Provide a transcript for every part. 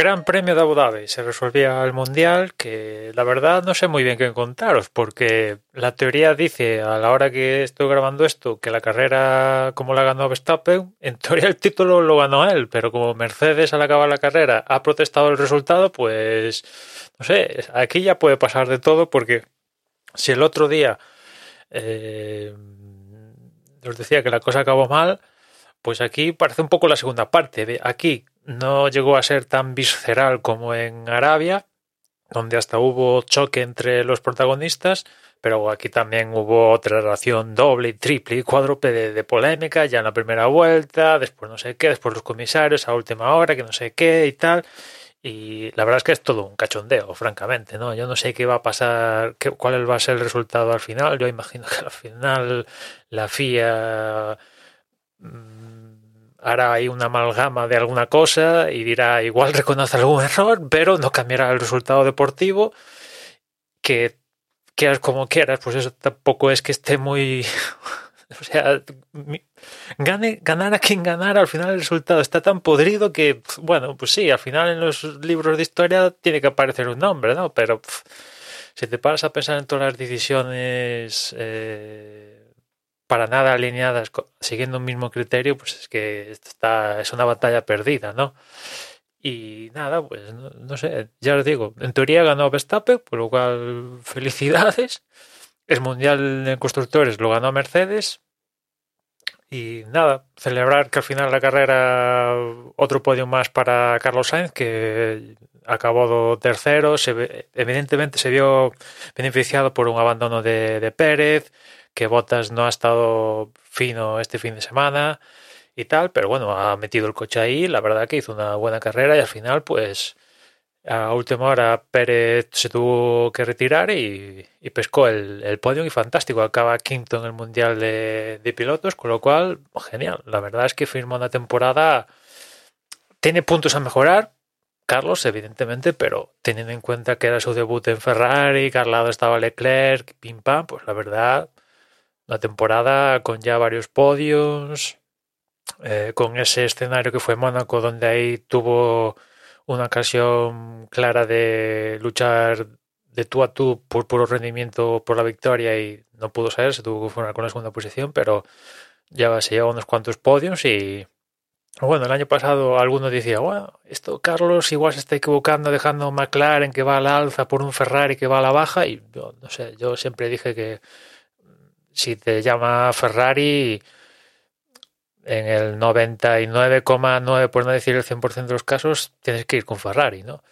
Gran Premio de Abu Dhabi. Se resolvía el Mundial, que la verdad no sé muy bien qué contaros, porque la teoría dice, a la hora que estoy grabando esto, que la carrera, como la ganó Verstappen, en teoría el título lo ganó él, pero como Mercedes al acabar la carrera ha protestado el resultado, pues no sé, aquí ya puede pasar de todo, porque si el otro día eh, os decía que la cosa acabó mal, pues aquí parece un poco la segunda parte. Aquí no llegó a ser tan visceral como en Arabia, donde hasta hubo choque entre los protagonistas, pero aquí también hubo otra relación doble, triple y cuádruple de, polémica, ya en la primera vuelta, después no sé qué, después los comisarios a última hora, que no sé qué y tal. Y la verdad es que es todo un cachondeo, francamente, ¿no? Yo no sé qué va a pasar, qué, cuál va a ser el resultado al final. Yo imagino que al final la FIA hará ahí una amalgama de alguna cosa y dirá igual reconoce algún error, pero no cambiará el resultado deportivo, que quieras como quieras, pues eso tampoco es que esté muy... o sea, gane, ganar a quien ganar, al final el resultado está tan podrido que, bueno, pues sí, al final en los libros de historia tiene que aparecer un nombre, ¿no? Pero si te paras a pensar en todas las decisiones... Eh, para nada alineadas siguiendo un mismo criterio, pues es que está, es una batalla perdida, ¿no? Y nada, pues no, sé, ya os digo, en teoría ganó Verstappen, por lo cual felicidades. El Mundial de Constructores lo ganó Mercedes. Y nada, celebrar que al final la carrera, otro podio más para Carlos Sainz, que acabó tercero. Evidentemente se vio beneficiado por un abandono de, de Pérez que Bottas no ha estado fino este fin de semana y tal, pero bueno, ha metido el coche ahí, la verdad que hizo una buena carrera y al final pues a última hora Pérez se tuvo que retirar y, pescó el, el, podio y fantástico, acaba quinto en el Mundial de, de, Pilotos, con lo cual genial, la verdad es que firma una temporada, tiene puntos a mejorar, Carlos, evidentemente, pero teniendo en cuenta que era su debut en Ferrari, que al lado estaba Leclerc, pim pam, pues la verdad, la temporada con ya varios podios, eh, con ese escenario que fue Mónaco, donde ahí tuvo una ocasión clara de luchar de tú a tú por puro rendimiento por la victoria y no pudo ser, se tuvo que formar con la segunda posición, pero ya se lleva unos cuantos podios y bueno, el año pasado alguno decía, bueno, esto Carlos igual se está equivocando dejando McLaren que va a la alza por un Ferrari que va a la baja y yo no sé, yo siempre dije que si te llama Ferrari, en el 99,9, por no decir el 100% de los casos, tienes que ir con Ferrari, ¿no?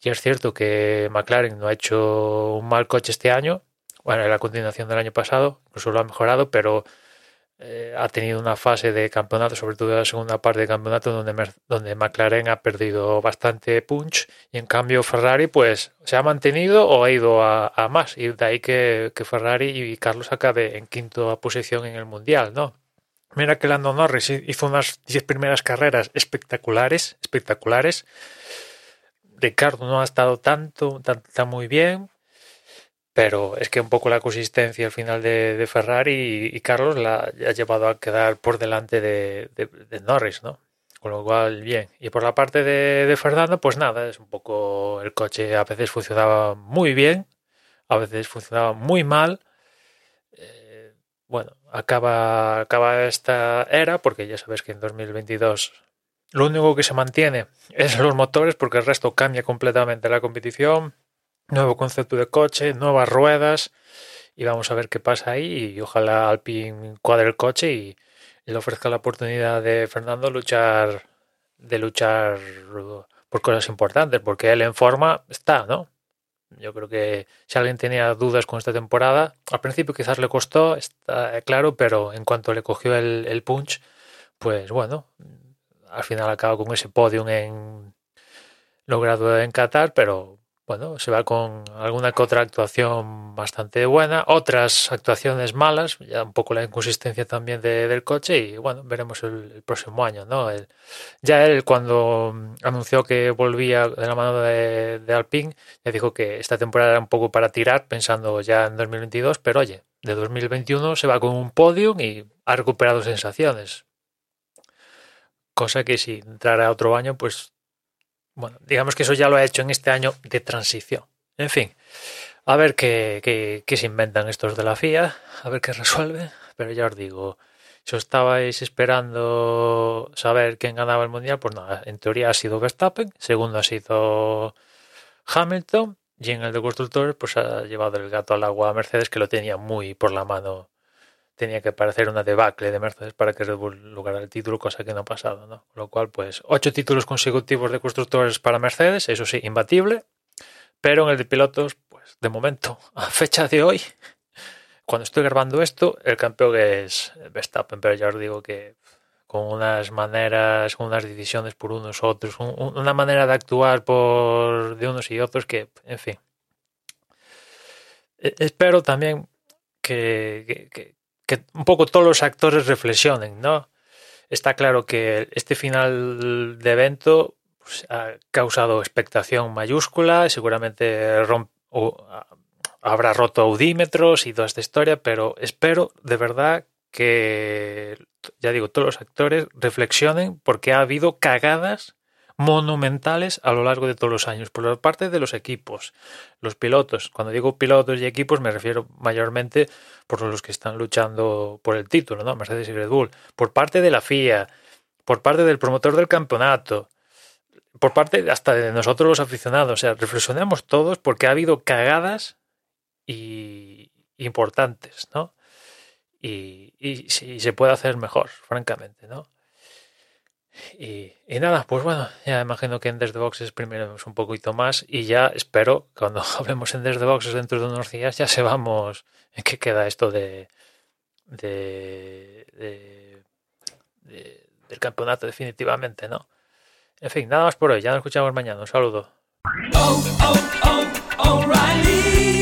Y es cierto que McLaren no ha hecho un mal coche este año, bueno, en la continuación del año pasado, incluso lo ha mejorado, pero eh, ha tenido una fase de campeonato, sobre todo la segunda parte de campeonato, donde, donde McLaren ha perdido bastante punch y en cambio Ferrari pues se ha mantenido o ha ido a, más y de ahí que, Ferrari y Carlos acabe en quinta posición en el Mundial, ¿no? Mira que Lando Norris hizo unas 10 primeras carreras espectaculares, espectaculares. Ricardo no ha estado tanto, está muy bien. Pero es que un poco la consistencia al final de, Ferrari y, Carlos la ha llevado a quedar por delante de, Norris, ¿no? Con lo cual, bien. Y por la parte de, Fernando, pues nada, es un poco el coche a veces funcionaba muy bien, a veces funcionaba muy mal. Eh, bueno, acaba, acaba esta era, porque ya sabes que en 2022 lo único que se mantiene es los motores, porque el resto cambia completamente la competición nuevo concepto de coche, nuevas ruedas y vamos a ver qué pasa ahí y ojalá Alpine cuadre el coche y, le ofrezca la oportunidad de Fernando luchar de luchar por cosas importantes porque él en forma está, ¿no? Yo creo que si alguien tenía dudas con esta temporada, al principio quizás le costó, está claro, pero en cuanto le cogió el, el punch, pues bueno, al final acaba con ese podium en logrado en Qatar, pero bueno, se va con alguna que otra actuación bastante buena, otras actuaciones malas, ya un poco la inconsistencia también del coche y bueno, veremos el, próximo año, ¿no? ya él cuando anunció que volvía de la mano de, de, Alpine, ya dijo que esta temporada era un poco para tirar, pensando ya en 2022, pero oye, de 2021 se va con un podium y ha recuperado sensaciones. Cosa que si entrara otro año, pues bueno, digamos que eso ya lo ha hecho en este año de transición. En fin, a ver qué, qué, qué se inventan estos de la FIA, a ver qué resuelven, pero ya os digo, si os estabais esperando saber quién ganaba el mundial, pues nada, en teoría ha sido Verstappen, segundo ha sido Hamilton, y en el de constructores, pues ha llevado el gato al agua a Mercedes, que lo tenía muy por la mano tenía que parecer una debacle de Mercedes para que Red Bull lograra el título, cosa que no ha pasado, ¿no? Lo cual, pues, ocho títulos consecutivos de constructores para Mercedes, eso sí, imbatible, pero en el de pilotos, pues, de momento, a fecha de hoy, cuando estoy grabando esto, el campeón es Verstappen, pero ya os digo que con unas maneras, con unas decisiones por unos otros, una manera de actuar por de unos y otros que, en fin. E, espero también que, un poco todos los actores reflexionen, ¿no? Está claro que este final de evento pues, ha causado expectación mayúscula, seguramente o, habrá roto audímetros y toda esta historia, pero espero de verdad que, ya digo, todos los actores reflexionen porque ha habido cagadas monumentales a lo largo de todos los años, por parte de los equipos, los pilotos. Cuando digo pilotos y equipos me refiero mayormente por los que están luchando por el título, ¿no? Mercedes y Red Bull, por parte de la FIA, por parte del promotor del campeonato, por parte hasta de nosotros los aficionados. O sea, reflexionemos todos porque ha habido cagadas y importantes, ¿no? Y, y, y se puede hacer mejor, francamente, ¿no? Y, nada, pues bueno, ya imagino que en Desde Boxes primero un poquito más y ya espero cuando hablemos en Desde Boxes dentro de unos días ya sepamos en qué queda esto de, de, del campeonato definitivamente, ¿no? En fin, nada más por hoy, ya nos escuchamos mañana, un saludo. Oh, oh, oh,